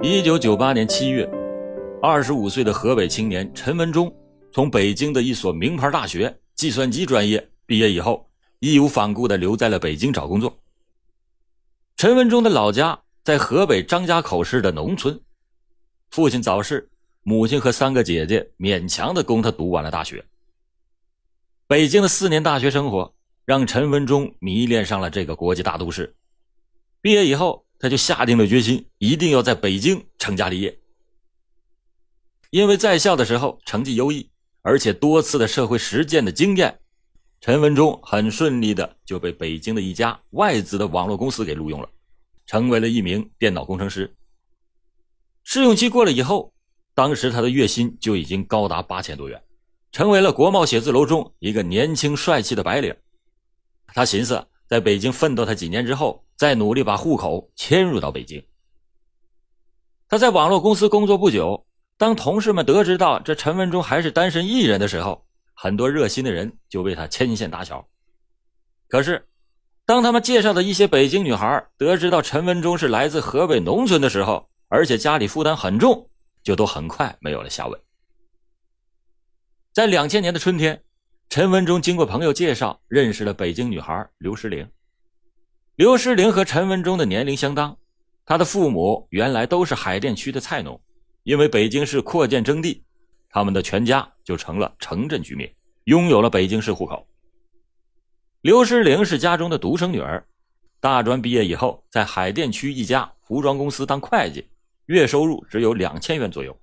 一九九八年七月，二十五岁的河北青年陈文忠从北京的一所名牌大学计算机专业毕业以后，义无反顾地留在了北京找工作。陈文忠的老家在河北张家口市的农村，父亲早逝，母亲和三个姐姐勉强地供他读完了大学。北京的四年大学生活让陈文忠迷恋上了这个国际大都市。毕业以后，他就下定了决心，一定要在北京成家立业。因为在校的时候成绩优异，而且多次的社会实践的经验，陈文忠很顺利的就被北京的一家外资的网络公司给录用了，成为了一名电脑工程师。试用期过了以后，当时他的月薪就已经高达八千多元，成为了国贸写字楼中一个年轻帅气的白领。他寻思，在北京奋斗他几年之后，再努力把户口迁入到北京。他在网络公司工作不久，当同事们得知到这陈文忠还是单身一人的时候，很多热心的人就为他牵线搭桥。可是，当他们介绍的一些北京女孩得知到陈文忠是来自河北农村的时候，而且家里负担很重，就都很快没有了下文。在两千年的春天，陈文忠经过朋友介绍认识了北京女孩刘诗玲。刘诗玲和陈文忠的年龄相当，他的父母原来都是海淀区的菜农，因为北京市扩建征地，他们的全家就成了城镇居民，拥有了北京市户口。刘诗玲是家中的独生女儿，大专毕业以后，在海淀区一家服装公司当会计，月收入只有两千元左右。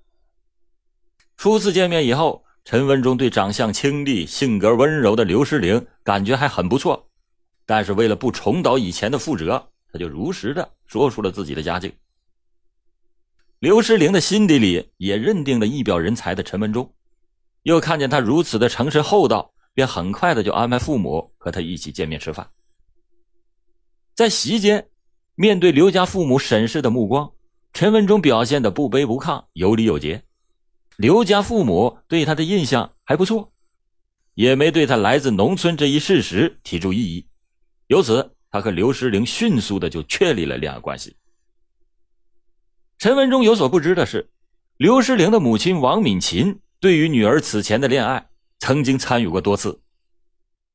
初次见面以后，陈文忠对长相清丽、性格温柔的刘诗玲感觉还很不错。但是为了不重蹈以前的覆辙，他就如实的说出了自己的家境。刘诗玲的心底里也认定了一表人才的陈文忠，又看见他如此的诚实厚道，便很快的就安排父母和他一起见面吃饭。在席间，面对刘家父母审视的目光，陈文忠表现的不卑不亢，有礼有节。刘家父母对他的印象还不错，也没对他来自农村这一事实提出异议。由此，他和刘诗玲迅速的就确立了恋爱关系。陈文忠有所不知的是，刘诗玲的母亲王敏琴对于女儿此前的恋爱曾经参与过多次，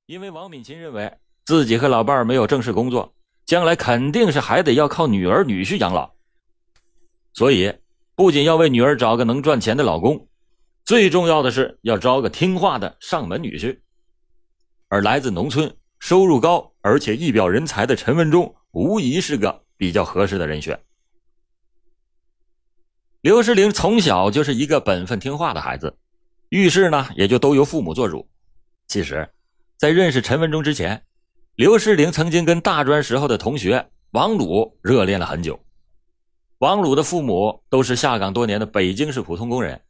因为王敏琴认为自己和老伴儿没有正式工作，将来肯定是还得要靠女儿女婿养老，所以不仅要为女儿找个能赚钱的老公，最重要的是要招个听话的上门女婿，而来自农村。收入高而且一表人才的陈文忠，无疑是个比较合适的人选。刘诗玲从小就是一个本分听话的孩子，遇事呢也就都由父母做主。其实，在认识陈文忠之前，刘诗玲曾经跟大专时候的同学王鲁热恋了很久。王鲁的父母都是下岗多年的北京市普通工人，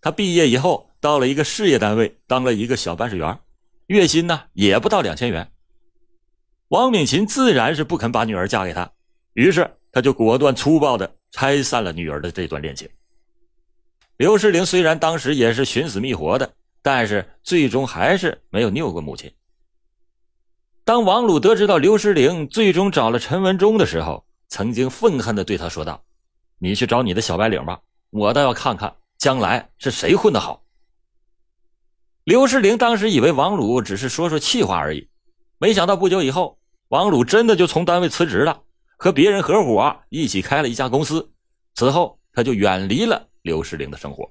他毕业以后到了一个事业单位当了一个小办事员。月薪呢也不到两千元，王敏琴自然是不肯把女儿嫁给他，于是他就果断粗暴的拆散了女儿的这段恋情。刘诗玲虽然当时也是寻死觅活的，但是最终还是没有拗过母亲。当王鲁得知到刘诗玲最终找了陈文忠的时候，曾经愤恨的对他说道：“你去找你的小白领吧，我倒要看看将来是谁混得好。”刘诗玲当时以为王鲁只是说说气话而已，没想到不久以后，王鲁真的就从单位辞职了，和别人合伙一起开了一家公司。此后，他就远离了刘世玲的生活。